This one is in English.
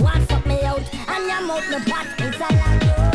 What's up me out? And your mouth the pot, it's a lot.